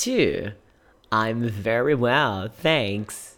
too. I'm very well, thanks.